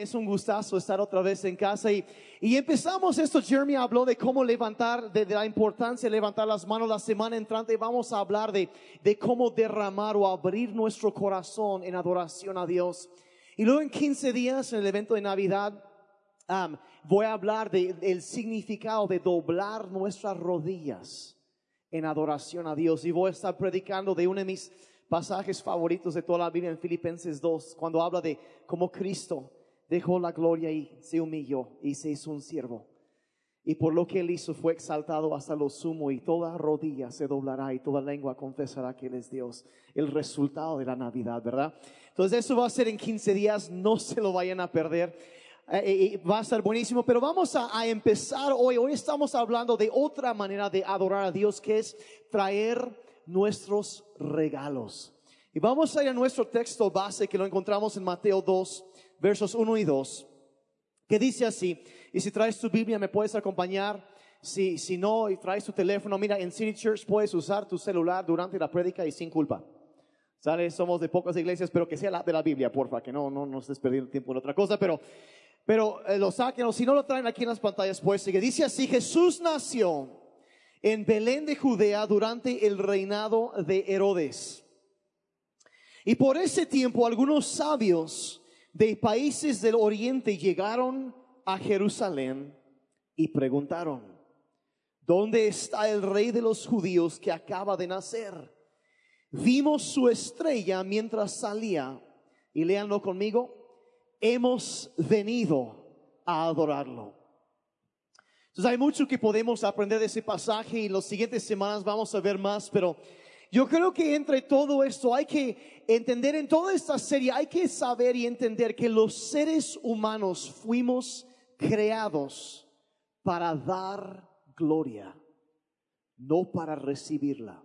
es un gustazo estar otra vez en casa y, y empezamos esto. Jeremy habló de cómo levantar, de, de la importancia de levantar las manos la semana entrante. Vamos a hablar de, de cómo derramar o abrir nuestro corazón en adoración a Dios. Y luego en 15 días, en el evento de Navidad, um, voy a hablar de- del significado de doblar nuestras rodillas en adoración a Dios. Y voy a estar predicando de uno de mis pasajes favoritos de toda la Biblia en Filipenses 2, cuando habla de cómo Cristo dejó la gloria y se humilló y se hizo un siervo. Y por lo que él hizo fue exaltado hasta lo sumo y toda rodilla se doblará y toda lengua confesará que él es Dios. El resultado de la Navidad, ¿verdad? Entonces eso va a ser en 15 días, no se lo vayan a perder. Eh, eh, eh, va a estar buenísimo, pero vamos a, a empezar hoy. Hoy estamos hablando de otra manera de adorar a Dios, que es traer nuestros regalos. Y vamos a ir a nuestro texto base que lo encontramos en Mateo 2, versos 1 y 2 que dice así, y si traes tu Biblia me puedes acompañar, si, si no, y traes tu teléfono, mira, en City Church puedes usar tu celular durante la prédica y sin culpa. ¿Sale? Somos de pocas iglesias, pero que sea la de la Biblia, porfa, que no, no nos estés perdiendo tiempo en otra cosa, pero, pero eh, lo saquen, o si no lo traen aquí en las pantallas, pues sigue. Dice así, Jesús nació en Belén de Judea durante el reinado de Herodes. Y por ese tiempo algunos sabios de países del oriente llegaron a Jerusalén y preguntaron, ¿dónde está el rey de los judíos que acaba de nacer? Vimos su estrella mientras salía, y léanlo conmigo, hemos venido a adorarlo. Entonces hay mucho que podemos aprender de ese pasaje y las siguientes semanas vamos a ver más, pero yo creo que entre todo esto hay que entender en toda esta serie, hay que saber y entender que los seres humanos fuimos creados para dar gloria, no para recibirla.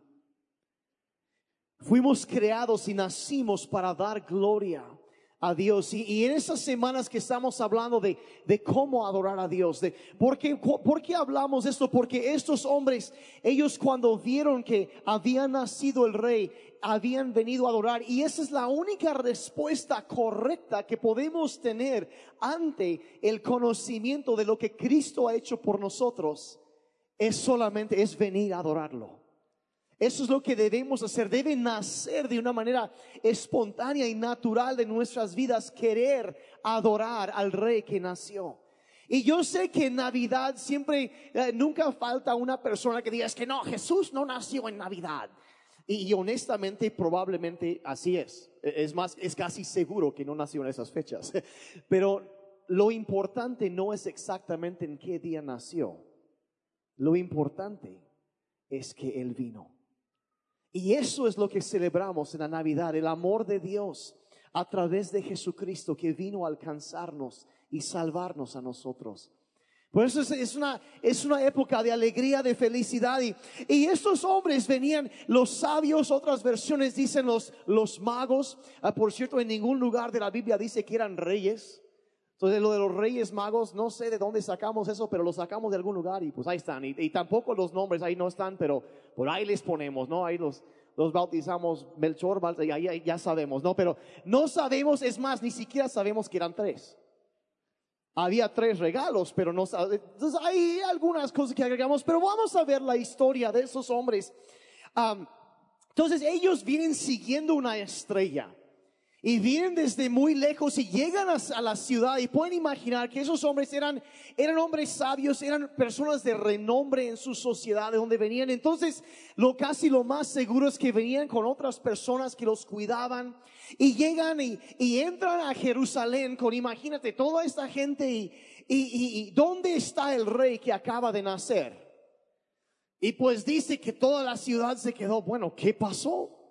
Fuimos creados y nacimos para dar gloria a Dios. Y, en esas semanas que estamos hablando de, de cómo adorar a Dios, de ¿por qué, por qué hablamos de esto? Porque estos hombres, ellos cuando vieron que había nacido el rey, habían venido a adorar. Y esa es la única respuesta correcta que podemos tener ante el conocimiento de lo que Cristo ha hecho por nosotros. Es solamente, es venir a adorarlo. Eso es lo que debemos hacer. Debe nacer de una manera espontánea y natural de nuestras vidas querer adorar al rey que nació. Y yo sé que en Navidad siempre, eh, nunca falta una persona que diga, es que no, Jesús no nació en Navidad. Y, y honestamente, probablemente así es. E- Es más, es casi seguro que no nació en esas fechas. Pero lo importante no es exactamente en qué día nació. Lo importante es que Él vino. Y eso es lo que celebramos en la Navidad, el amor de Dios a través de Jesucristo que vino a alcanzarnos y salvarnos a nosotros. Por eso es, una, es una época de alegría, de felicidad. Y, y estos hombres venían, los sabios, otras versiones dicen los, los magos. Ah, por cierto, en ningún lugar de la Biblia dice que eran reyes. Entonces, lo de los reyes magos, no sé de dónde sacamos eso, pero lo sacamos de algún lugar y pues ahí están. Y, y tampoco los nombres ahí no están, pero por ahí les ponemos, ¿no? Ahí los, los bautizamos Melchor, ahí, ya sabemos, ¿no? Pero no sabemos, es más, ni siquiera sabemos que eran tres. Había tres regalos, pero no Entonces hay algunas cosas que agregamos, pero vamos a ver la historia de esos hombres. Entonces ellos vienen siguiendo una estrella y vienen desde muy lejos y llegan a, la ciudad y pueden imaginar que esos hombres eran, eran hombres sabios, eran personas de renombre en su sociedad de donde venían. Entonces, lo casi lo más seguro es que venían con otras personas que los cuidaban y llegan y, y entran a Jerusalén con, imagínate, toda esta gente y, y, y ¿dónde está el rey que acaba de nacer? Y pues dice que toda la ciudad se quedó, bueno, ¿qué pasó?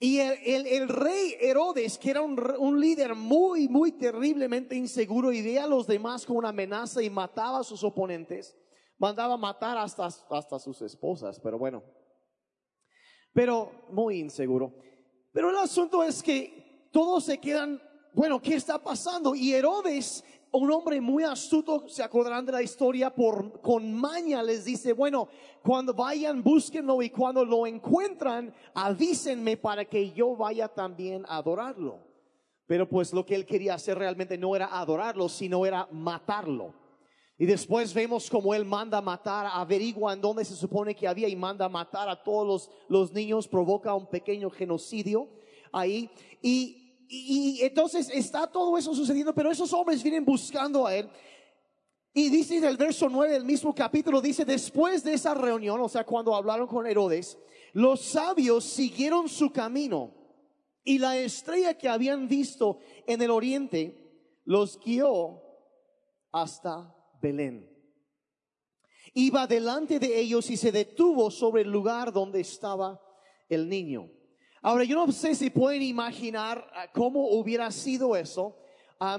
Y el, el- rey Herodes, que era un, un líder muy, muy terriblemente inseguro y veía a los demás como una amenaza y mataba a sus oponentes, mandaba matar hasta, hasta sus esposas, pero bueno, pero muy inseguro. Pero el asunto es que todos se quedan, bueno, ¿qué está pasando? Y Herodes, un hombre muy astuto, se acordarán de la historia, por, con maña les dice, bueno, cuando vayan, búsquenlo y cuando lo encuentran, avísenme para que yo vaya también a adorarlo. Pero pues lo que él quería hacer realmente no era adorarlo, sino era matarlo. Y después vemos como él manda matar, averigua en dónde se supone que había y manda matar a todos los, los niños, provoca un pequeño genocidio ahí. Y, y, entonces está todo eso sucediendo, pero esos hombres vienen buscando a él. Y dice en el verso 9 del mismo capítulo, dice, después de esa reunión, o sea, cuando hablaron con Herodes, los sabios siguieron su camino y la estrella que habían visto en el oriente los guió hasta Belén. Iba delante de ellos y se detuvo sobre el lugar donde estaba el niño. Ahora, yo no sé si pueden imaginar ah, cómo hubiera sido eso,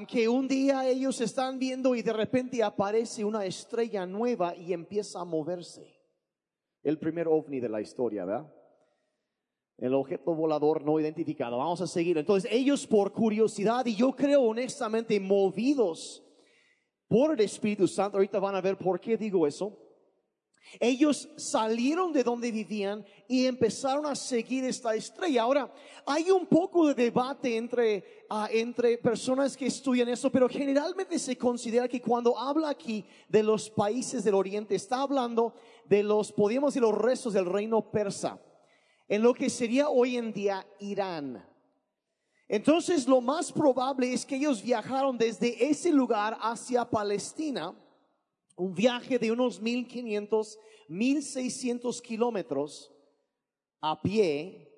que un día ellos están viendo y de repente aparece una estrella nueva y empieza a moverse. El primer ovni de la historia, ¿verdad? El objeto volador no identificado. Vamos a seguir. Entonces, ellos por curiosidad y yo creo honestamente movidos por el Espíritu Santo, ahorita van a ver por qué digo eso. Ellos salieron de donde vivían y empezaron a seguir esta estrella. Ahora, hay un poco de debate entre, ah, entre personas que estudian eso, pero generalmente se considera que cuando habla aquí de los países del Oriente, está hablando de los, podríamos decir, los restos del reino persa, en lo que sería hoy en día Irán. Entonces lo más probable es que ellos viajaron desde ese lugar hacia Palestina, un viaje de unos 1500, 1600 kilómetros a pie,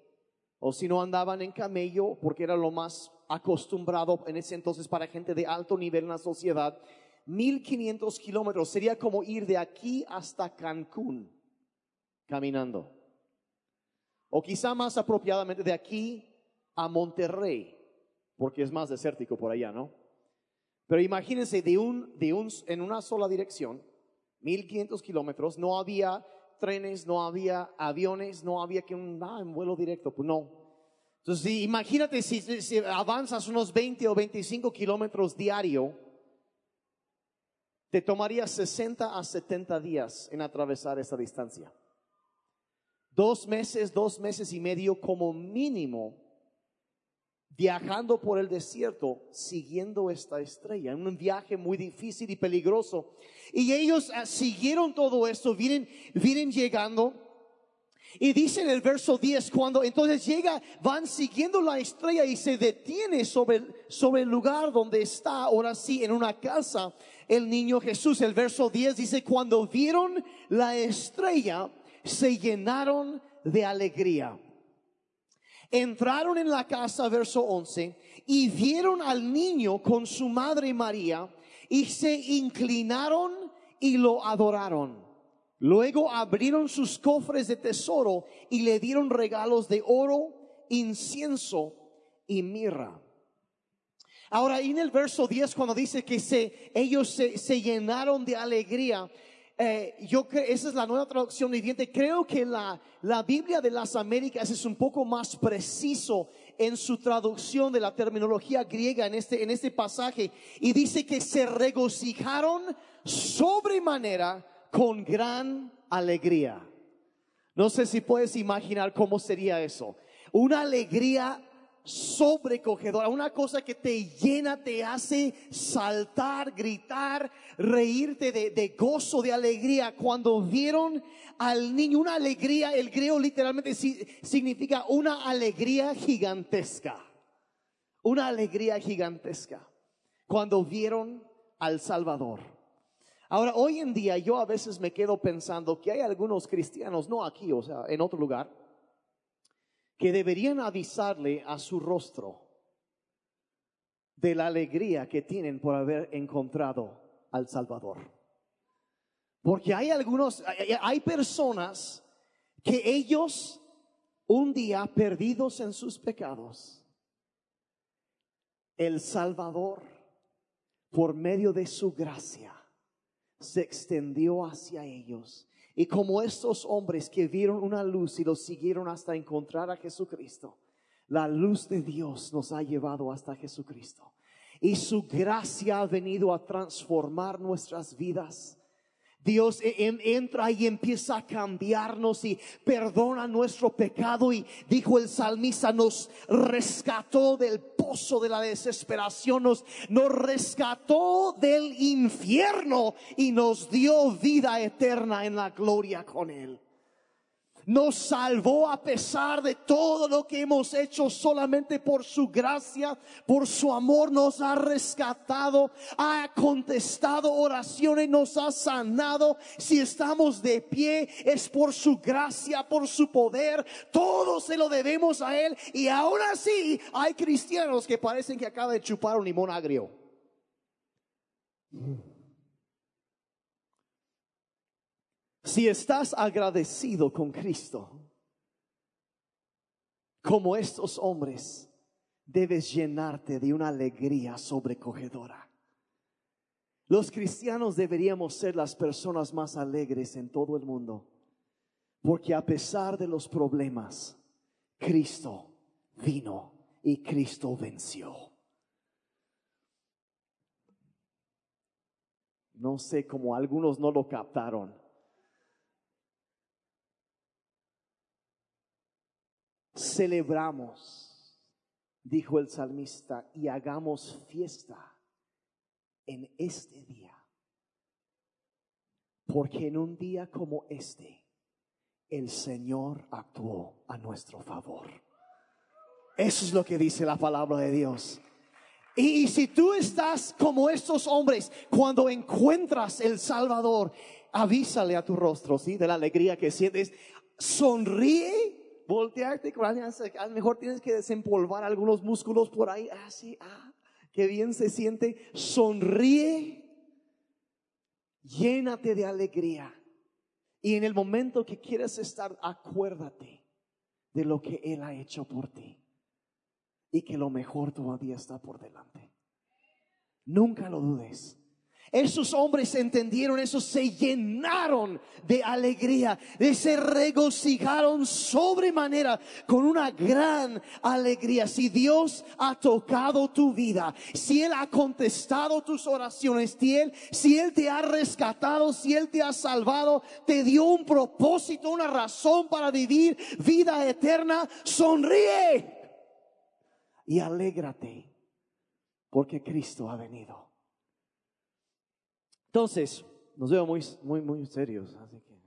o si no andaban en camello, porque era lo más acostumbrado en ese entonces para gente de alto nivel en la sociedad. 1500 kilómetros sería como ir de aquí hasta Cancún caminando. O quizá más apropiadamente de aquí a Monterrey, porque es más desértico por allá, ¿no? Pero imagínense de un, de un, en una sola dirección, 1500 kilómetros, no había trenes, no había aviones, no había que un, ah, vuelo directo, pues no. Entonces, imagínate si, si avanzas unos 20 o 25 kilómetros diario, te tomaría 60 a 70 días en atravesar esa distancia. Dos meses, dos meses y medio como mínimo viajando por el desierto, siguiendo esta estrella, en un viaje muy difícil y peligroso. Y ellos ah, siguieron todo esto, vienen, vienen llegando. Y dice en el verso 10, cuando entonces llega, van siguiendo la estrella y se detiene sobre, sobre el lugar donde está, ahora sí, en una casa, el niño Jesús. El verso 10 dice, cuando vieron la estrella, se llenaron de alegría. Entraron en la casa, verso 11, y vieron al niño con su madre María y se inclinaron y lo adoraron. Luego abrieron sus cofres de tesoro y le dieron regalos de oro, incienso y mirra. Ahora, en el verso 10, cuando dice que se, ellos se, se llenaron de alegría, eh, yo creo, esa es la nueva traducción viviente. Creo que la, la Biblia de las Américas es un poco más preciso en su traducción de la terminología griega en este, en este pasaje y dice que se regocijaron sobremanera con gran alegría. No sé si puedes imaginar cómo sería eso. Una alegría sobrecogedora, una cosa que te llena, te hace saltar, gritar, reírte de, gozo, de alegría. Cuando vieron al niño, una alegría, el griego literalmente significa una alegría gigantesca, una alegría gigantesca. Cuando vieron al Salvador. Ahora, hoy en día yo a veces me quedo pensando que hay algunos cristianos, no aquí, o sea, en otro lugar, que deberían avisarle a su rostro de la alegría que tienen por haber encontrado al Salvador. Porque hay algunos, hay personas que ellos un día perdidos en sus pecados, el Salvador, por medio de su gracia, se extendió hacia ellos y como estos hombres que vieron una luz y los siguieron hasta encontrar a Jesucristo, la luz de Dios nos ha llevado hasta Jesucristo. Y su gracia ha venido a transformar nuestras vidas Dios e- en- entra y empieza a cambiarnos y perdona nuestro pecado. Y dijo el salmista nos rescató del pozo de la desesperación, nos, nos rescató del infierno y nos dio vida eterna en la gloria con él nos salvó a pesar de todo lo que hemos hecho solamente por su gracia, por su amor, nos ha rescatado, ha contestado oraciones, nos ha sanado. Si estamos de pie es por su gracia, por su poder, todo se lo debemos a Él. Y aún así hay cristianos que parecen que acaban de chupar un limón agrio. Si estás agradecido con Cristo, como estos hombres, debes llenarte de una alegría sobrecogedora. Los cristianos deberíamos ser las personas más alegres en todo el mundo, porque a pesar de los problemas, Cristo vino y Cristo venció. No sé cómo algunos no lo captaron. Celebramos, dijo el salmista, y hagamos fiesta en este día. Porque en un día como este, el Señor actuó a nuestro favor. Eso es lo que dice la palabra de Dios. Y, si tú estás como estos hombres, cuando encuentras el Salvador, avísale a tu rostro, ¿sí? De la alegría que sientes. Sonríe voltearte a lo mejor tienes que desempolvar algunos músculos por ahí, así, ah, qué bien se siente, sonríe, llénate de alegría. Y en el momento que quieres estar, acuérdate de lo que Él ha hecho por ti. Y que lo mejor todavía está por delante. Nunca lo dudes. Esos hombres entendieron eso, se llenaron de alegría, de se regocijaron sobremanera con una gran alegría. Si Dios ha tocado tu vida, si Él ha contestado tus oraciones, si Él, si Él te ha rescatado, si Él te ha salvado, te dio un propósito, una razón para vivir vida eterna, sonríe y alégrate porque Cristo ha venido. Entonces, nos veo muy, muy, muy serios. Así que.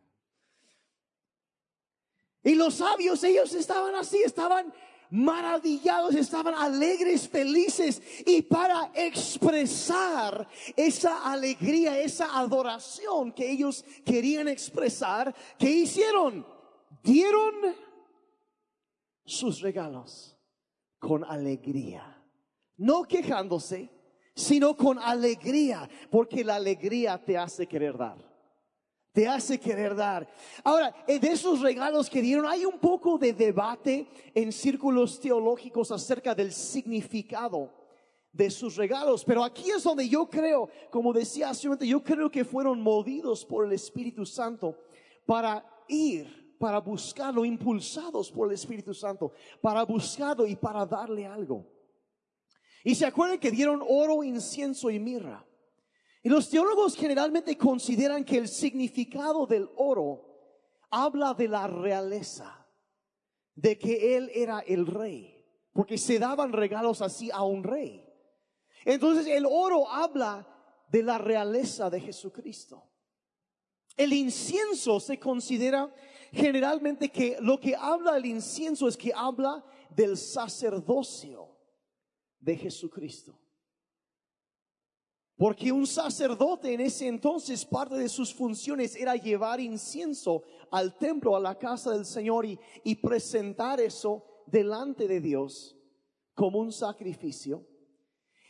Y los sabios, ellos estaban así, estaban maravillados, estaban alegres, felices. Y para expresar esa alegría, esa adoración que ellos querían expresar, ¿qué hicieron? Dieron sus regalos con alegría, no quejándose sino con alegría, porque la alegría te hace querer dar. Te hace querer dar. Ahora, de esos regalos que dieron, hay un poco de debate en círculos teológicos acerca del significado de sus regalos, pero aquí es donde yo creo, como decía hace un yo creo que fueron movidos por el Espíritu Santo para ir, para buscarlo, impulsados por el Espíritu Santo, para buscarlo y para darle algo. Y se acuerdan que dieron oro, incienso y mirra. Y los teólogos generalmente consideran que el significado del oro habla de la realeza, de que él era el rey, porque se daban regalos así a un rey. Entonces el oro habla de la realeza de Jesucristo. El incienso se considera generalmente que lo que habla el incienso es que habla del sacerdocio de Jesucristo. Porque un sacerdote en ese entonces, parte de sus funciones era llevar incienso al templo, a la casa del Señor y, y presentar eso delante de Dios como un sacrificio.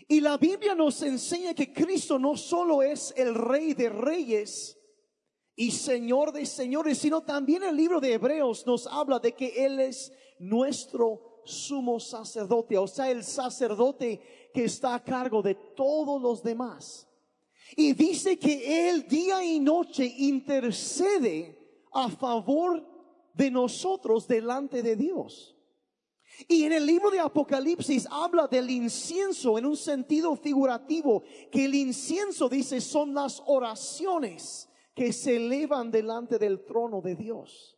Y la Biblia nos enseña que Cristo no solo es el rey de reyes y señor de señores, sino también el libro de Hebreos nos habla de que Él es nuestro sumo sacerdote, o sea, el sacerdote que está a cargo de todos los demás. Y dice que Él día y noche intercede a favor de nosotros delante de Dios. Y en el libro de Apocalipsis habla del incienso en un sentido figurativo, que el incienso dice son las oraciones que se elevan delante del trono de Dios.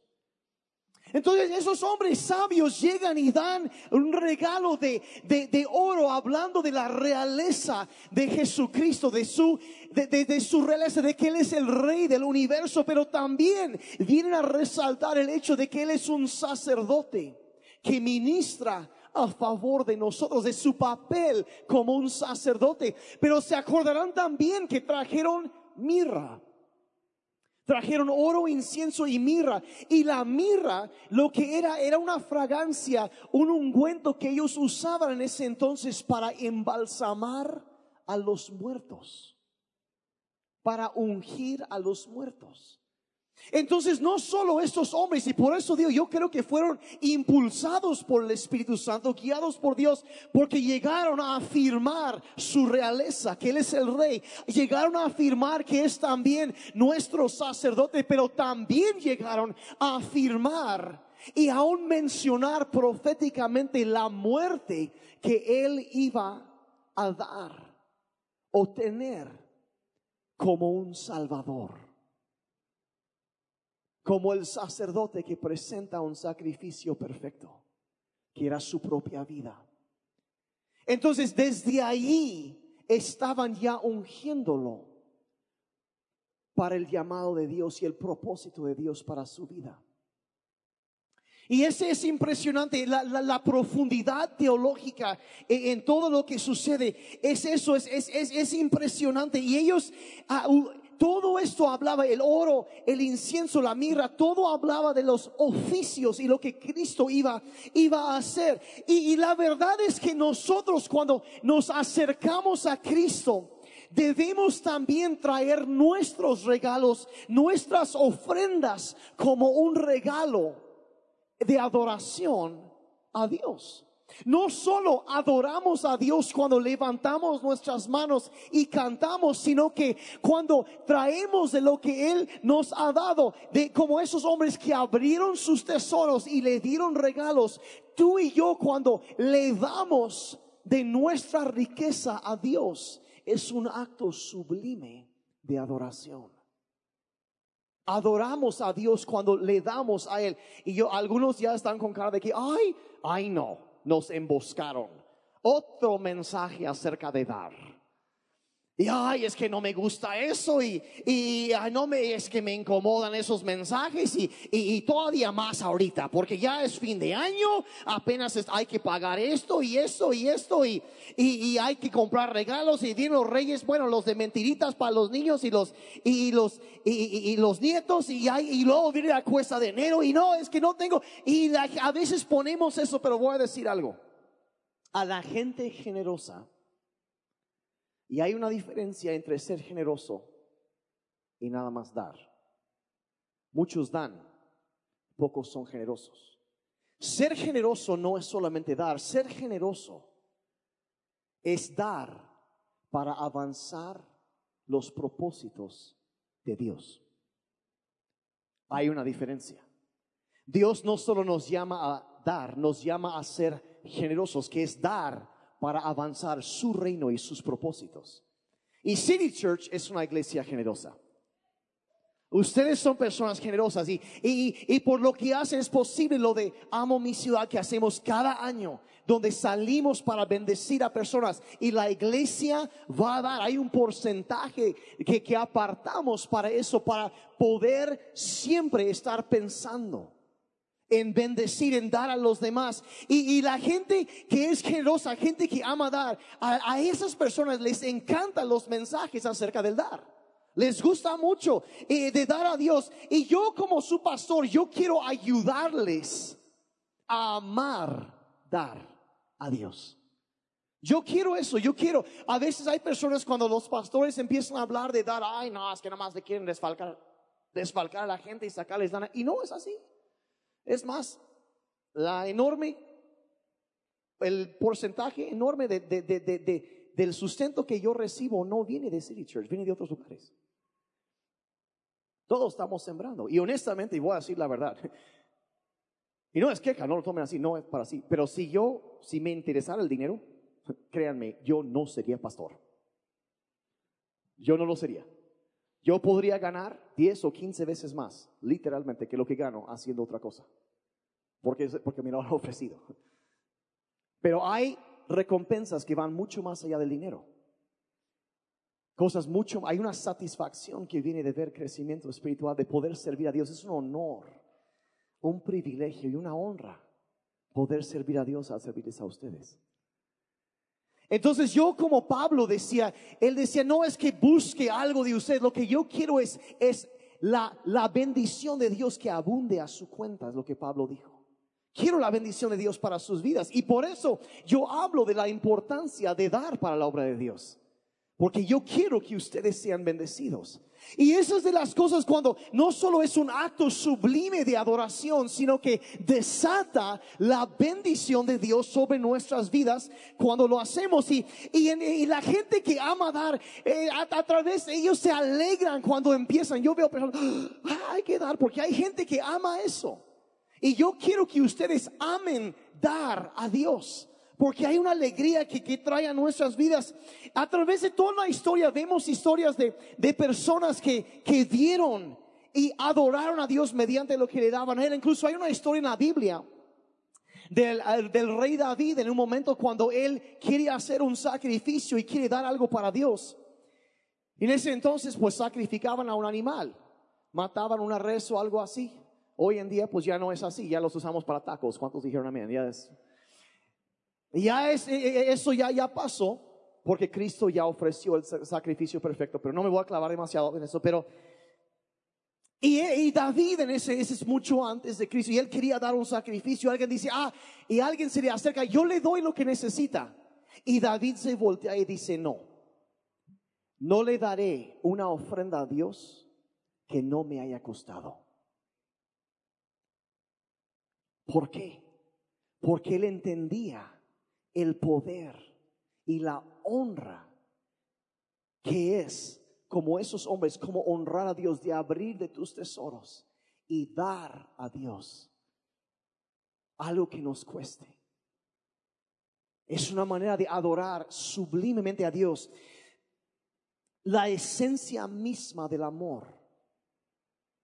Entonces esos hombres sabios llegan y dan un regalo de, de, oro hablando de la realeza de Jesucristo, de su, de, de, su realeza, de que Él es el rey del universo, pero también vienen a resaltar el hecho de que Él es un sacerdote que ministra a favor de nosotros, de su papel como un sacerdote. Pero se acordarán también que trajeron mirra. Trajeron oro, incienso y mirra. Y la mirra lo que era era una fragancia, un ungüento que ellos usaban en ese entonces para embalsamar a los muertos, para ungir a los muertos. Entonces, no solo estos hombres, y por eso digo, yo creo que fueron impulsados por el Espíritu Santo, guiados por Dios, porque llegaron a afirmar su realeza, que Él es el rey. Llegaron a afirmar que es también nuestro sacerdote, pero también llegaron a afirmar y aún mencionar proféticamente la muerte que Él iba a dar o tener como un Salvador como el sacerdote que presenta un sacrificio perfecto, que era su propia vida. Entonces, desde ahí estaban ya ungiéndolo para el llamado de Dios y el propósito de Dios para su vida. Y ese es impresionante, la, profundidad teológica en, todo lo que sucede. Es eso, es, es, es, impresionante. Y ellos, ah, todo esto hablaba, el oro, el incienso, la mirra, todo hablaba de los oficios y lo que Cristo iba, iba a hacer. Y, y la verdad es que nosotros cuando nos acercamos a Cristo, debemos también traer nuestros regalos, nuestras ofrendas como un regalo de adoración a Dios. No solo adoramos a Dios cuando levantamos nuestras manos y cantamos, sino que cuando traemos de lo que Él nos ha dado, de como esos hombres que abrieron sus tesoros y le dieron regalos, tú y yo cuando le damos de nuestra riqueza a Dios, es un acto sublime de adoración. Adoramos a Dios cuando le damos a Él. Y yo, algunos ya están con cara de que, ay, ay no nos emboscaron. Otro mensaje acerca de dar. Y ay, es que no me gusta eso y, y no me, es que me incomodan esos mensajes y, y, todavía más ahorita, porque ya es fin de año, apenas hay que pagar esto y esto y esto y, y, hay que comprar regalos y vienen los reyes, bueno, los de mentiritas para los niños y los, y los, y, los nietos y, hay, y luego viene la cuesta de enero y no, es que no tengo, y a veces ponemos eso, pero voy a decir algo, a la gente generosa y hay una diferencia entre ser generoso y nada más dar. Muchos dan, pocos son generosos. Ser generoso no es solamente dar, ser generoso es dar para avanzar los propósitos de Dios. Hay una diferencia. Dios no solo nos llama a dar, nos llama a ser generosos, que es dar para avanzar su reino y sus propósitos. Y City Church es una iglesia generosa. Ustedes son personas generosas y, y, por lo que hacen es posible lo de Amo mi ciudad que hacemos cada año, donde salimos para bendecir a personas y la iglesia va a dar, hay un porcentaje que, que apartamos para eso, para poder siempre estar pensando en bendecir, en dar a los demás. Y, la gente que es generosa, gente que ama dar, a, esas personas les encantan los mensajes acerca del dar. Les gusta mucho eh, de dar a Dios. Y yo como su pastor, yo quiero ayudarles a amar dar a Dios. Yo quiero eso, yo quiero. A veces hay personas cuando los pastores empiezan a hablar de dar, ay no, es que nada más le quieren desfalcar, desfalcar a la gente y sacarles lana. Y no es así. Es más, la enorme, el porcentaje enorme de, del sustento que yo recibo no viene de City Church, viene de otros lugares. Todos estamos sembrando. Y honestamente, y voy a decir la verdad, y no es queja, no lo tomen así, no es para así. Pero si yo, si me interesara el dinero, créanme, yo no sería pastor. Yo no lo sería. Yo podría ganar 10 o 15 veces más, literalmente, que lo que gano haciendo otra cosa. Porque, porque me lo han ofrecido. Pero hay recompensas que van mucho más allá del dinero. Cosas mucho, hay una satisfacción que viene de ver crecimiento espiritual, de poder servir a Dios. Es un honor, un privilegio y una honra poder servir a Dios al servirles a ustedes. Entonces yo como Pablo decía, él decía, no es que busque algo de usted, lo que yo quiero es, es la, la bendición de Dios que abunde a su cuenta, es lo que Pablo dijo. Quiero la bendición de Dios para sus vidas. Y por eso yo hablo de la importancia de dar para la obra de Dios. Porque yo quiero que ustedes sean bendecidos. Y esas de las cosas cuando no solo es un acto sublime de adoración, sino que desata la bendición de Dios sobre nuestras vidas cuando lo hacemos. Y, y, la gente que ama dar, eh, a, través de ellos se alegran cuando empiezan. Yo veo personas, ah, hay que dar, porque hay gente que ama eso. Y yo quiero que ustedes amen dar a Dios. Porque hay una alegría que, que, trae a nuestras vidas. A través de toda la historia vemos historias de, de personas que, que dieron y adoraron a Dios mediante lo que le daban a él. Incluso hay una historia en la Biblia del, del, rey David en un momento cuando él quiere hacer un sacrificio y quiere dar algo para Dios. En ese entonces pues sacrificaban a un animal, mataban una res o algo así. Hoy en día pues ya no es así, ya los usamos para tacos. ¿Cuántos dijeron amén? Ya es, ya e, e, eso ya, ya pasó, porque Cristo ya ofreció el sacrificio perfecto, pero no me voy a clavar demasiado en eso, pero... Y, y David en ese, ese, es mucho antes de Cristo, y él quería dar un sacrificio, alguien dice, ah, y alguien se le acerca, yo le doy lo que necesita. Y David se voltea y dice, no, no le daré una ofrenda a Dios que no me haya costado. ¿Por qué? Porque él entendía el poder y la honra que es como esos hombres, como honrar a Dios, de abrir de tus tesoros y dar a Dios algo que nos cueste. Es una manera de adorar sublimemente a Dios. La esencia misma del amor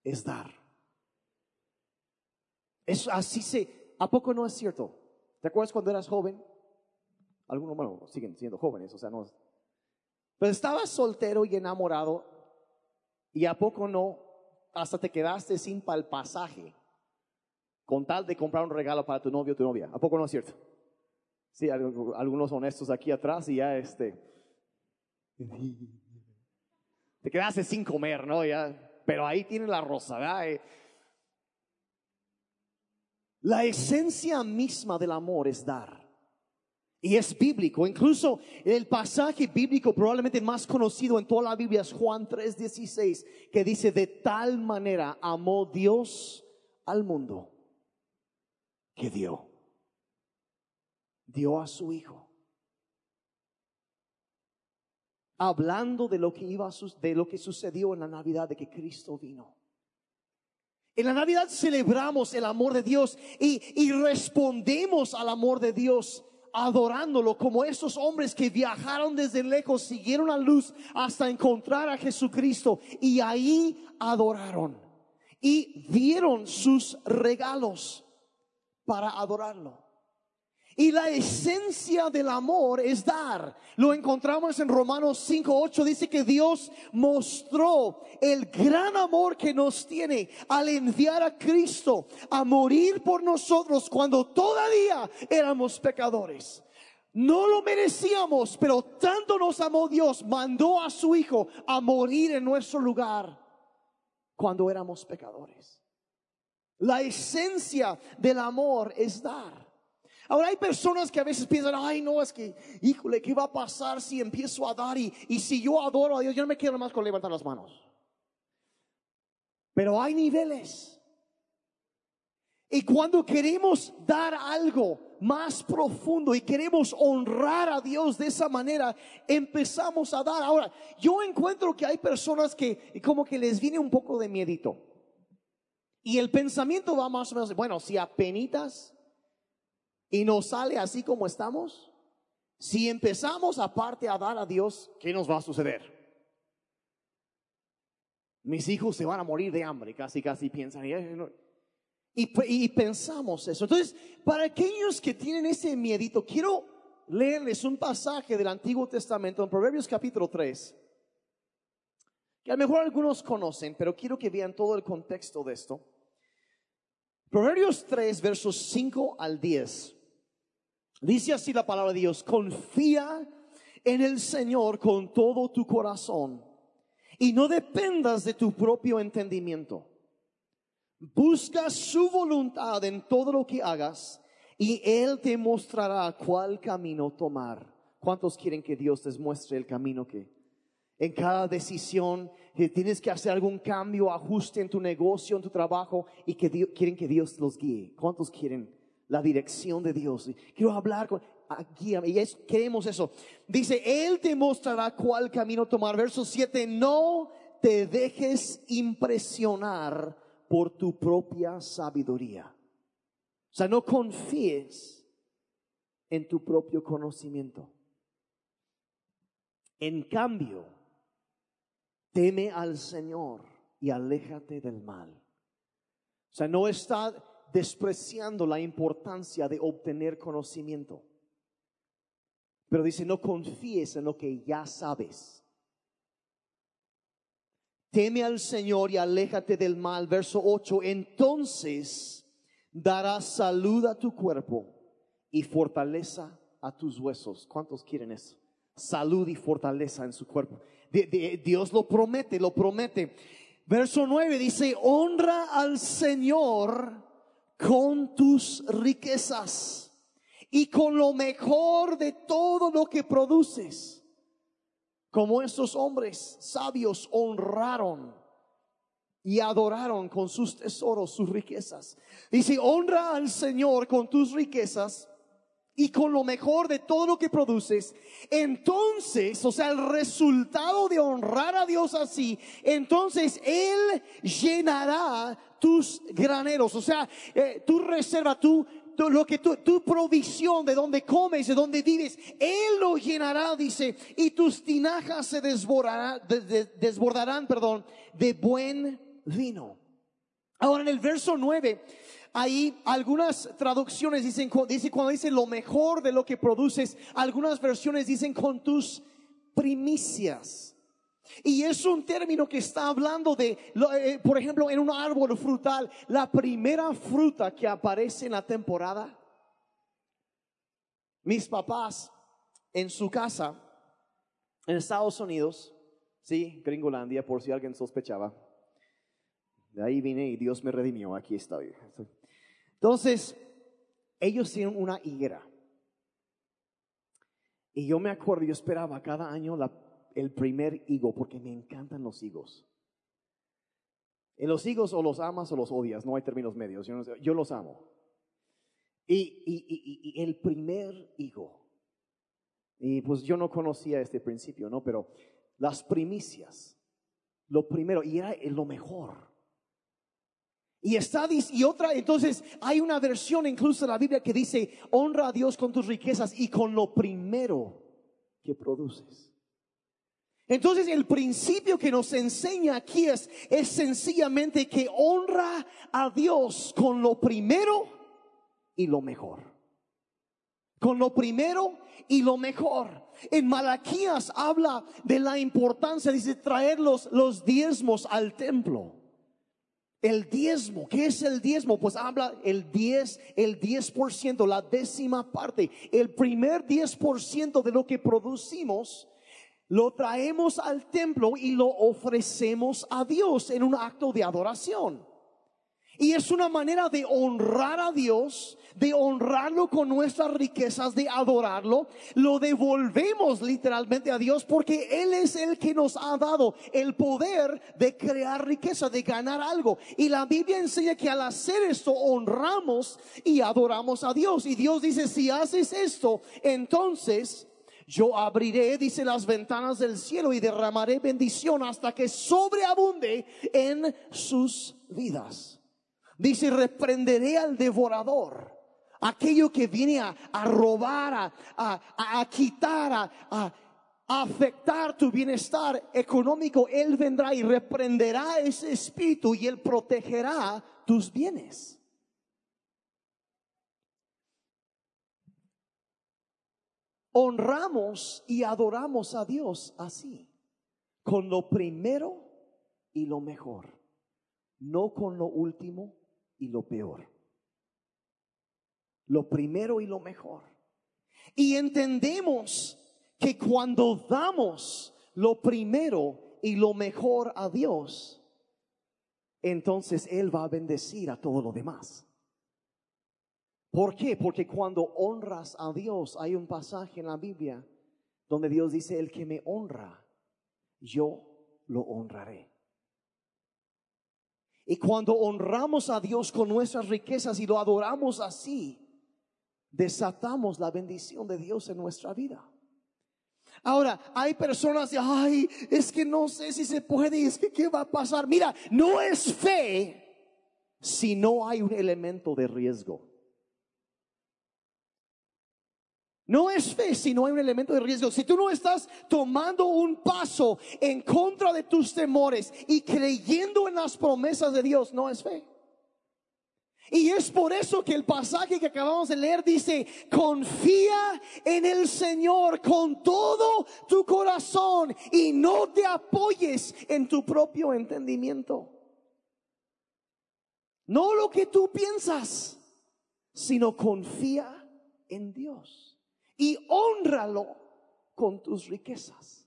es dar. Es así se, ¿a poco no es cierto? ¿Te acuerdas cuando eras joven? Algunos, bueno, siguen siendo jóvenes, o sea, no. Pero estabas soltero y enamorado, y a poco no, hasta te quedaste sin para pasaje, con tal de comprar un regalo para tu novio o tu novia. ¿A poco no es cierto? Sí, algunos honestos aquí atrás y ya este. Te quedaste sin comer, ¿no? Ya, pero ahí tiene la rosa, ¿verdad? Eh, la esencia misma del amor es dar. Y es bíblico. Incluso el pasaje bíblico probablemente más conocido en toda la Biblia es Juan 3:16, que dice, de tal manera amó Dios al mundo que dio. Dio a su Hijo. Hablando de lo que iba de lo que sucedió en la Navidad, de que Cristo vino. En la Navidad celebramos el amor de Dios y, respondemos al amor de Dios adorándolo como esos hombres que viajaron desde lejos, siguieron la luz hasta encontrar a Jesucristo y ahí adoraron y dieron sus regalos para adorarlo. Y la esencia del amor es dar. Lo encontramos en Romanos 5:8. Dice que Dios mostró el gran amor que nos tiene al enviar a Cristo a morir por nosotros cuando todavía éramos pecadores. No lo merecíamos, pero tanto nos amó Dios, mandó a su Hijo a morir en nuestro lugar cuando éramos pecadores. La esencia del amor es dar. Ahora hay personas que a veces piensan, ay no, es que, híjole, ¿qué va a pasar si empiezo a dar y, y si yo adoro a Dios? Yo no me quiero más con levantar las manos. Pero hay niveles. Y cuando queremos dar algo más profundo y queremos honrar a Dios de esa manera, empezamos a dar. Ahora, yo encuentro que hay personas que como que les viene un poco de miedito. Y el pensamiento va más o menos, bueno, si apenitas y nos sale así como estamos, si empezamos aparte a dar a Dios, ¿qué nos va a suceder? mis hijos se van a morir de hambre, casi, casi piensan. Y, y, pensamos eso. Entonces, para aquellos que tienen ese miedito, quiero leerles un pasaje del Antiguo Testamento en Proverbios capítulo 3, que a lo mejor algunos conocen, pero quiero que vean todo el contexto de esto. Proverbios 3, versos 5 al 10. Dice así la palabra de Dios, confía en el Señor con todo tu corazón y no dependas de tu propio entendimiento. Busca su voluntad en todo lo que hagas y Él te mostrará cuál camino tomar. ¿Cuántos quieren que Dios les muestre el camino que en cada decisión que tienes que hacer algún cambio, ajuste en tu negocio, en tu trabajo y que quieren que Dios los guíe? ¿Cuántos quieren la dirección de Dios? Quiero hablar con guíame y queremos eso. Dice, Él te mostrará cuál camino tomar. Verso 7, no te dejes impresionar por tu propia sabiduría. O sea, no confíes en tu propio conocimiento. En cambio, teme al Señor y aléjate del mal. O sea, no está despreciando la importancia de obtener conocimiento. Pero dice, no confíes en lo que ya sabes. Teme al Señor y aléjate del mal. Verso 8, entonces dará salud a tu cuerpo y fortaleza a tus huesos. ¿Cuántos quieren eso? Salud y fortaleza en su cuerpo. Dios lo promete, lo promete. Verso 9 dice, honra al Señor con tus riquezas y con lo mejor de todo lo que produces. Como estos hombres sabios honraron y adoraron con sus tesoros sus riquezas. Dice, honra al Señor con tus riquezas y con lo mejor de todo lo que produces. Entonces, o sea, el resultado de honrar a Dios así, entonces Él llenará tus graneros, o sea, eh, tu reserva, tu, lo que tu, tu, provisión de donde comes, de donde vives, Él lo llenará, dice, y tus tinajas se desbordarán, desbordarán, perdón, de buen vino. Ahora en el verso 9, ahí algunas traducciones dicen, dice cuando dice lo mejor de lo que produces, algunas versiones dicen con tus primicias. Y es un término que está hablando de, eh, por ejemplo, en un árbol frutal, la primera fruta que aparece en la temporada. Mis papás en su casa, en Estados Unidos, sí, Gringolandia, por si alguien sospechaba. De ahí vine y Dios me redimió, aquí estoy. Entonces, ellos tienen una higuera. Y yo me acuerdo, yo esperaba cada año el primer higo porque me encantan los higos. En los higos o los amas o los odias, no hay términos medios, yo, los amo. Y, el primer higo, y pues yo no conocía este principio, ¿no? Pero las primicias, lo primero, y era lo mejor. Y está, y otra, entonces hay una versión incluso de la Biblia que dice, honra a Dios con tus riquezas y con lo primero que produces. Entonces el principio que nos enseña aquí es, es sencillamente que honra a Dios con lo primero y lo mejor. Con lo primero y lo mejor. En Malaquías habla de la importancia, dice, traer los, los diezmos al templo. El diezmo, ¿qué es el diezmo? Pues habla el 10, el 10%, la décima parte, el primer 10% de lo que producimos lo traemos al templo y lo ofrecemos a Dios en un acto de adoración. Y es una manera de honrar a Dios, de honrarlo con nuestras riquezas, de adorarlo. Lo devolvemos literalmente a Dios porque Él es el que nos ha dado el poder de crear riqueza, de ganar algo. Y la Biblia enseña que al hacer esto honramos y adoramos a Dios. Y Dios dice, si haces esto, entonces yo abriré, dice, las ventanas del cielo y derramaré bendición hasta que sobreabunde en sus vidas. Dice, reprenderé al devorador, aquello que viene a, robar, a, a, quitar, a, afectar tu bienestar económico, Él vendrá y reprenderá ese espíritu y Él protegerá tus bienes. Honramos y adoramos a Dios así, con lo primero y lo mejor, no con lo último y lo peor. Lo primero y lo mejor. Y entendemos que cuando damos lo primero y lo mejor a Dios, entonces Él va a bendecir a todo lo demás. ¿Por qué? Porque cuando honras a Dios, hay un pasaje en la Biblia donde Dios dice, el que me honra, yo lo honraré. Y cuando honramos a Dios con nuestras riquezas y lo adoramos así, desatamos la bendición de Dios en nuestra vida. Ahora, hay personas de, ay, es que no sé si se puede, es que qué va a pasar. Mira, no es fe si no hay un elemento de riesgo. No es fe si no hay un elemento de riesgo. Si tú no estás tomando un paso en contra de tus temores y creyendo en las promesas de Dios, no es fe. Y es por eso que el pasaje que acabamos de leer dice, confía en el Señor con todo tu corazón y no te apoyes en tu propio entendimiento. No lo que tú piensas, sino confía en Dios y honralo con tus riquezas.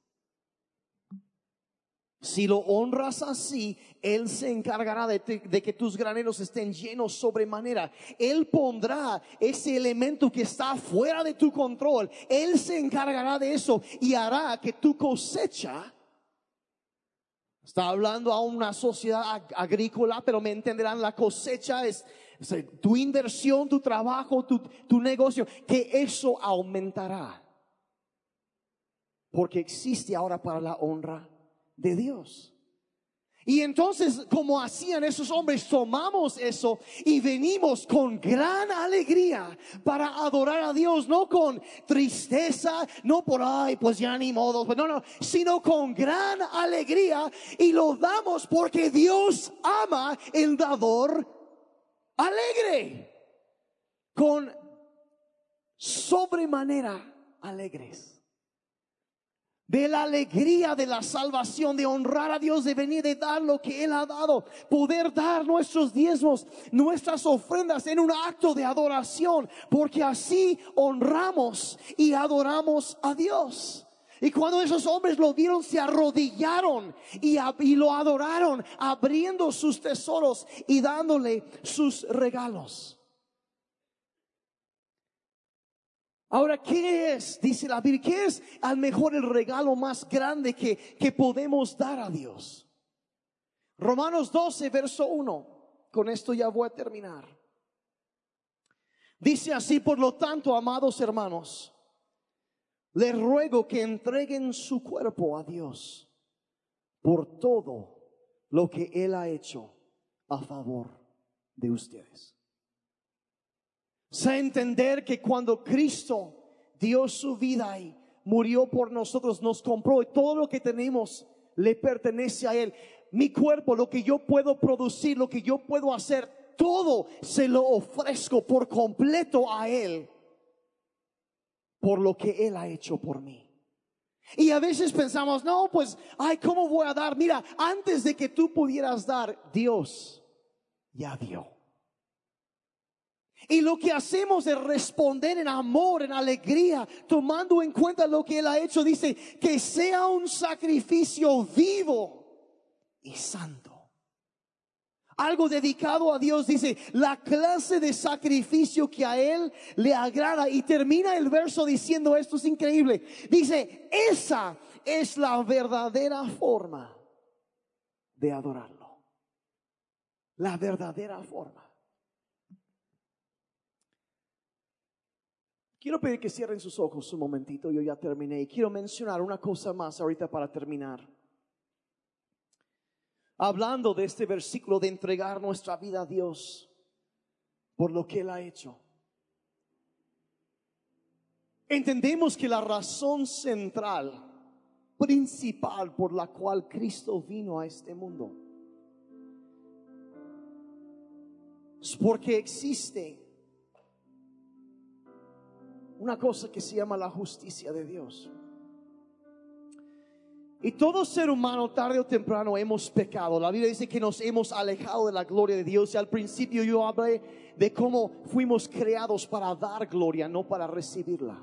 Si lo honras así, Él se encargará de, que tus graneros estén llenos sobremanera. Él pondrá ese elemento que está fuera de tu control. Él se encargará de eso y hará que tu cosecha, está hablando a una sociedad agrícola, pero me entenderán, la cosecha es, tu inversión, tu trabajo, tu, tu negocio, que eso aumentará. Porque existe ahora para la honra de Dios. Y entonces, como hacían esos hombres, tomamos eso y venimos con gran alegría para adorar a Dios, no con tristeza, no por, ay, pues ya ni modo, pues no, no, sino con gran alegría y lo damos porque Dios ama el dador alegre, con sobremanera alegres de la alegría de la salvación, de honrar a Dios, de venir, de dar lo que Él ha dado, poder dar nuestros diezmos, nuestras ofrendas en un acto de adoración, porque así honramos y adoramos a Dios. Y cuando esos hombres lo vieron, se arrodillaron y, lo adoraron, abriendo sus tesoros y dándole sus regalos. Ahora, ¿qué es? Dice la Biblia, ¿qué es al mejor el regalo más grande que, que podemos dar a Dios? Romanos 12, verso 1. Con esto ya voy a terminar. Dice así, por lo tanto, amados hermanos, les ruego que entreguen su cuerpo a Dios por todo lo que Él ha hecho a favor de ustedes. Sé entender que cuando Cristo dio su vida y murió por nosotros, nos compró y todo lo que tenemos le pertenece a Él. Mi cuerpo, lo que yo puedo producir, lo que yo puedo hacer, todo se lo ofrezco por completo a Él por lo que Él ha hecho por mí. Y a veces pensamos, no, pues, ay, ¿cómo voy a dar? Mira, antes de que tú pudieras dar, Dios ya dio. Y lo que hacemos es responder en amor, en alegría, tomando en cuenta lo que Él ha hecho. Dice, que sea un sacrificio vivo y santo. Algo dedicado a Dios, dice, la clase de sacrificio que a Él le agrada. Y termina el verso diciendo, esto es increíble. Dice, esa es la verdadera forma de adorarlo. La verdadera forma. Quiero pedir que cierren sus ojos un momentito, yo ya terminé y quiero mencionar una cosa más ahorita para terminar. Hablando de este versículo de entregar nuestra vida a Dios por lo que Él ha hecho. Entendemos que la razón central principal por la cual Cristo vino a este mundo. Es porque existe una cosa que se llama la justicia de Dios. Y todo ser humano tarde o temprano hemos pecado. La Biblia dice que nos hemos alejado de la gloria de Dios. Y al principio yo hablé de cómo fuimos creados para dar gloria, no para recibirla.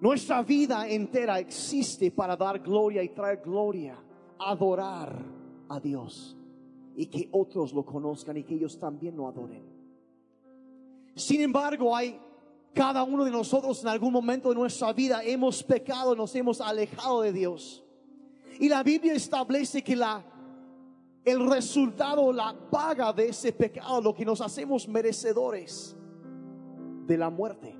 Nuestra vida entera existe para dar gloria y traer gloria, adorar a Dios y que otros lo conozcan y que ellos también lo adoren. Sin embargo, hay cada uno de nosotros en algún momento de nuestra vida hemos pecado, nos hemos alejado de Dios. Y la Biblia establece que la el resultado, la paga de ese pecado, lo que nos hacemos merecedores de la muerte.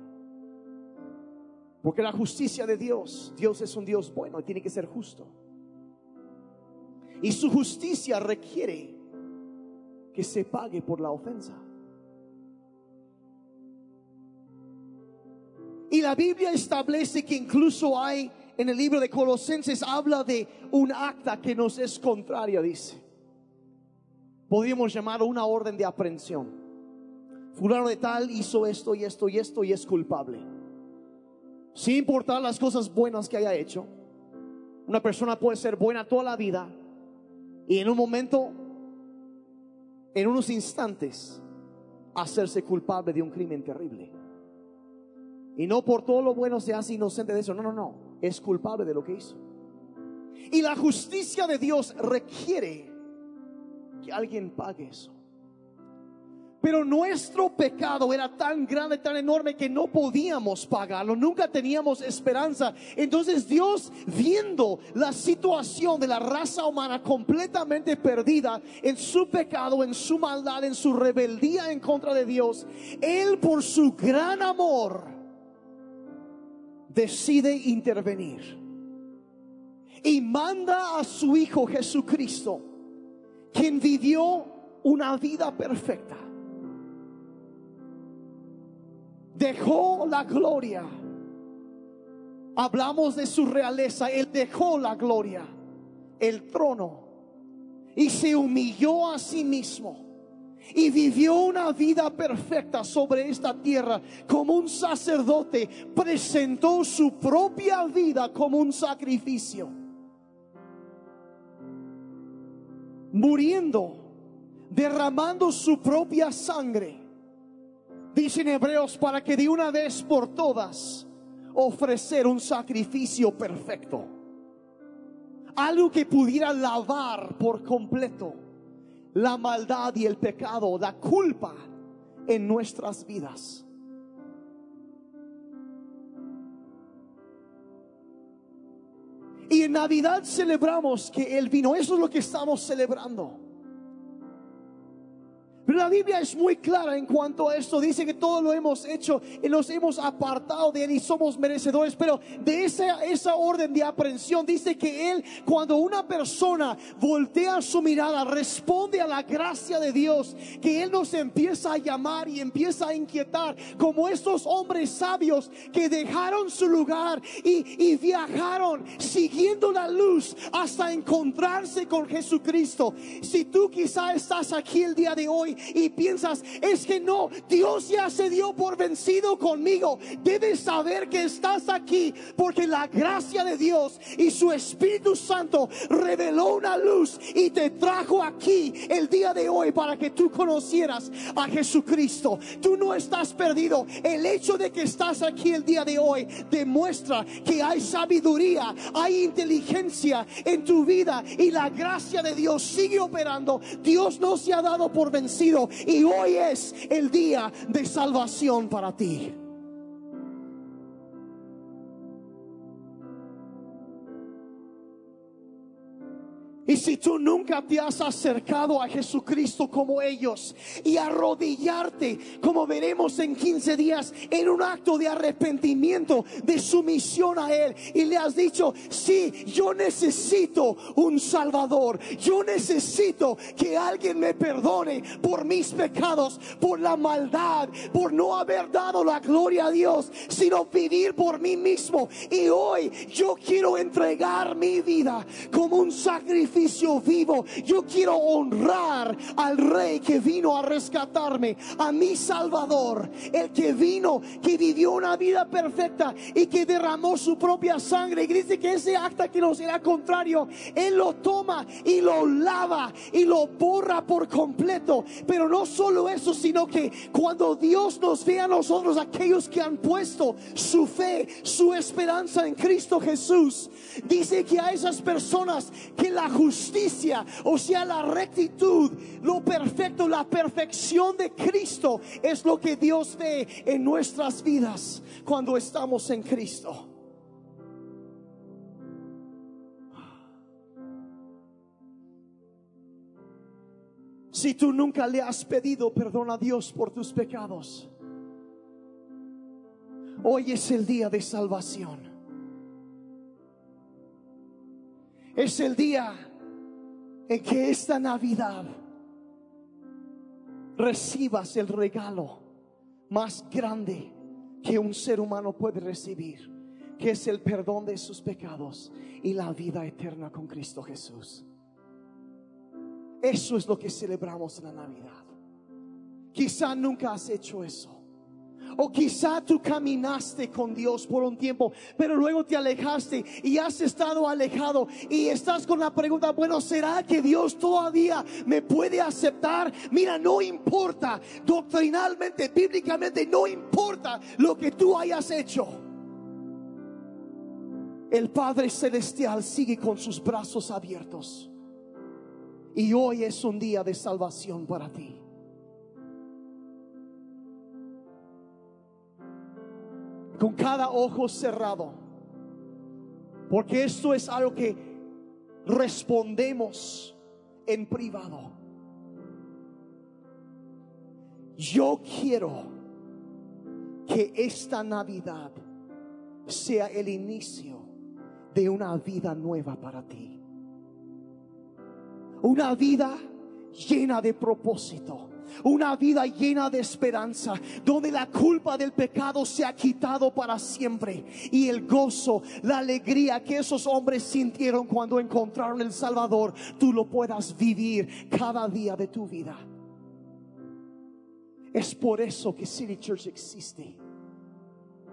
Porque la justicia de Dios, Dios es un Dios bueno y tiene que ser justo. Y su justicia requiere que se pague por la ofensa. Y la Biblia establece que incluso hay en el libro de Colosenses habla de un acta que nos es contraria, dice. Podríamos llamarlo una orden de aprehensión. Fulano de tal hizo esto y esto y esto y es culpable. Sin importar las cosas buenas que haya hecho. Una persona puede ser buena toda la vida y en un momento, en unos instantes, hacerse culpable de un crimen terrible. Y no por todo lo bueno se hace inocente de eso. No, no, no. Es culpable de lo que hizo. Y la justicia de Dios requiere que alguien pague eso. Pero nuestro pecado era tan grande, tan enorme que no podíamos pagarlo, nunca teníamos esperanza. Entonces Dios, viendo la situación de la raza humana completamente perdida en su pecado, en su maldad, en su rebeldía en contra de Dios, Él por su gran amor, decide intervenir y manda a su Hijo Jesucristo, quien vivió una vida perfecta. Dejó la gloria. Hablamos de su realeza. Él dejó la gloria, el trono, y se humilló a sí mismo y vivió una vida perfecta sobre esta tierra como un sacerdote, presentó su propia vida como un sacrificio, muriendo, derramando su propia sangre, dicen hebreos, para que de una vez por todas ofrecer un sacrificio perfecto, algo que pudiera lavar por completo la maldad y el pecado, la culpa en nuestras vidas. Y en Navidad celebramos que Él vino. Eso es lo que estamos celebrando. Pero la Biblia es muy clara en cuanto a esto. Dice que todo lo hemos hecho y nos hemos apartado de Él y somos merecedores. Pero de esa, esa orden de aprehensión dice que Él, cuando una persona voltea su mirada, responde a la gracia de Dios, que Él nos empieza a llamar y empieza a inquietar, como estos hombres sabios que dejaron su lugar y, y viajaron siguiendo la luz hasta encontrarse con Jesucristo. Si tú quizá estás aquí el día de hoy y piensas, es que no, Dios ya se dio por vencido conmigo. Debes saber que estás aquí porque la gracia de Dios y su Espíritu Santo reveló una luz y te trajo aquí el día de hoy para que tú conocieras a Jesucristo. Tú no estás perdido. El hecho de que estás aquí el día de hoy demuestra que hay sabiduría, hay inteligencia en tu vida y la gracia de Dios sigue operando. Dios no se ha dado por vencido y hoy es el día de salvación para ti. Y si tú nunca te has acercado a Jesucristo como ellos y arrodillarte, como veremos en 15 días, en un acto de arrepentimiento, de sumisión a Él, y le has dicho, sí, yo necesito un Salvador, yo necesito que alguien me perdone por mis pecados, por la maldad, por no haber dado la gloria a Dios, sino vivir por mí mismo. Y hoy yo quiero entregar mi vida como un sacrificio vivo. Yo quiero honrar al rey que vino a rescatarme, a mi Salvador, el que vino, que vivió una vida perfecta y que derramó su propia sangre. Y dice que ese acta que no será contrario, Él lo toma y lo lava y lo borra por completo. Pero no solo eso, sino que cuando Dios nos ve a nosotros, aquellos que han puesto su fe, su esperanza en Cristo Jesús, dice que a esas personas que la justicia, o sea, la rectitud, lo perfecto, la perfección de Cristo es lo que Dios ve en nuestras vidas cuando estamos en Cristo. Si tú nunca le has pedido perdón a Dios por tus pecados, hoy es el día de salvación. Es el día en que esta Navidad recibas el regalo más grande que un ser humano puede recibir, que es el perdón de sus pecados y la vida eterna con Cristo Jesús. Eso es lo que celebramos en la Navidad. Quizá nunca has hecho eso. O quizá tú caminaste con Dios por un tiempo, pero luego te alejaste y has estado alejado y estás con la pregunta, bueno, ¿será que Dios todavía me puede aceptar? Mira, no importa, doctrinalmente, bíblicamente, no importa lo que tú hayas hecho. El Padre Celestial sigue con sus brazos abiertos. Y hoy es un día de salvación para ti. Con cada ojo cerrado. Porque esto es algo que respondemos en privado. Yo quiero que esta Navidad sea el inicio de una vida nueva para ti. Una vida llena de propósito. Una vida llena de esperanza, donde la culpa del pecado se ha quitado para siempre. Y el gozo, la alegría que esos hombres sintieron cuando encontraron el Salvador, tú lo puedas vivir cada día de tu vida. Es por eso que City Church existe.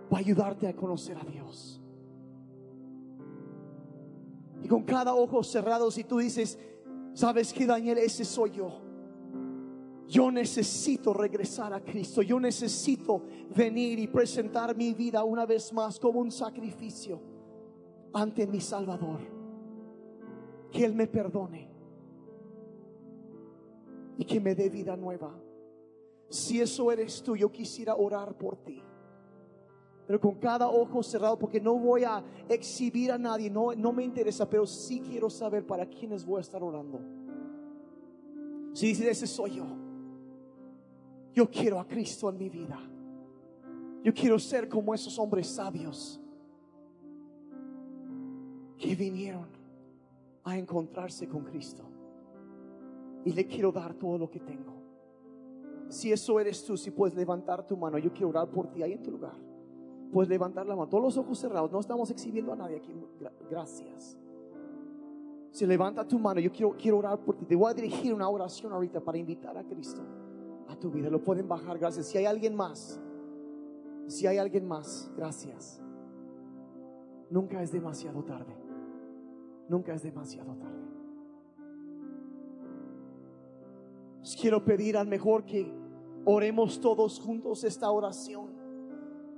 Para ayudarte a conocer a Dios. Y con cada ojo cerrado, si tú dices, ¿sabes que Daniel? Ese soy yo. Yo necesito regresar a Cristo. Yo necesito venir y presentar mi vida una vez más como un sacrificio ante mi Salvador. Que Él me perdone y que me dé vida nueva. Si eso eres tú, yo quisiera orar por ti. Pero con cada ojo cerrado, porque no voy a exhibir a nadie, no, no me interesa, pero sí quiero saber para quiénes voy a estar orando. Si dice, ese soy yo. Yo quiero a Cristo en mi vida. Yo quiero ser como esos hombres sabios que vinieron a encontrarse con Cristo. Y le quiero dar todo lo que tengo. Si eso eres tú, si puedes levantar tu mano, yo quiero orar por ti ahí en tu lugar. Puedes levantar la mano, todos los ojos cerrados, no estamos exhibiendo a nadie aquí. Gracias. Si levanta tu mano, yo quiero, quiero orar por ti. Te voy a dirigir una oración ahorita para invitar a Cristo a tu vida. Lo pueden bajar, gracias. Si hay alguien más, si hay alguien más, gracias. Nunca es demasiado tarde. Nunca es demasiado tarde. quiero pedir al mejor que oremos todos juntos esta oración.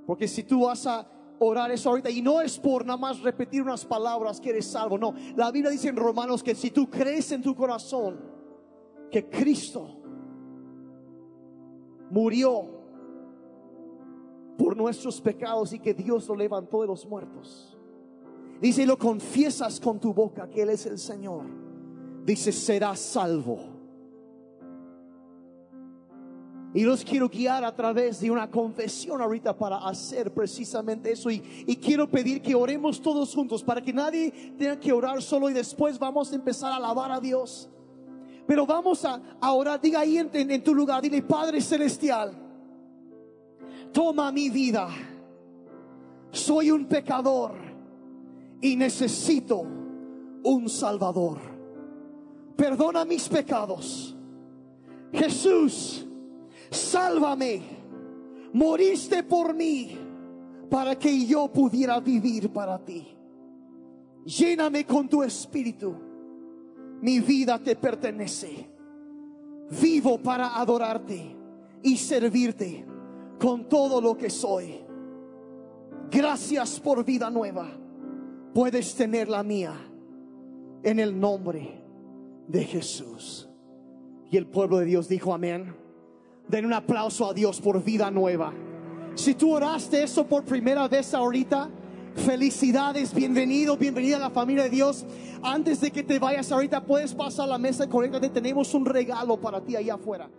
Porque si tú vas a orar eso ahorita, y no es por nada más repetir unas palabras que eres salvo, no. La Biblia dice en Romanos que si tú crees en tu corazón que Cristo murió por nuestros pecados y que Dios lo levantó de los muertos. Dice, y lo confiesas con tu boca que Él es el Señor. dice, serás salvo. Y los quiero guiar a través de una confesión ahorita para hacer precisamente eso. Y, y, quiero pedir que oremos todos juntos para que nadie tenga que orar solo y después vamos a empezar a alabar a Dios. Pero vamos a, a orar, diga ahí en, en, en tu lugar, dile Padre Celestial, toma mi vida. Soy un pecador y necesito un Salvador. Perdona mis pecados. Jesús sálvame, moriste por mí para que yo pudiera vivir para ti. Lléname con tu espíritu, mi vida te pertenece. Vivo para adorarte y servirte con todo lo que soy. Gracias por vida nueva. Puedes tener la mía en el nombre de Jesús. Y el pueblo de Dios dijo amén. Den un aplauso a Dios por vida nueva. Si tú oraste eso por primera vez ahorita, felicidades, bienvenido, bienvenida a la familia de Dios. Antes de que te vayas ahorita, puedes pasar a la mesa y conéctate. Tenemos un regalo para ti allá afuera.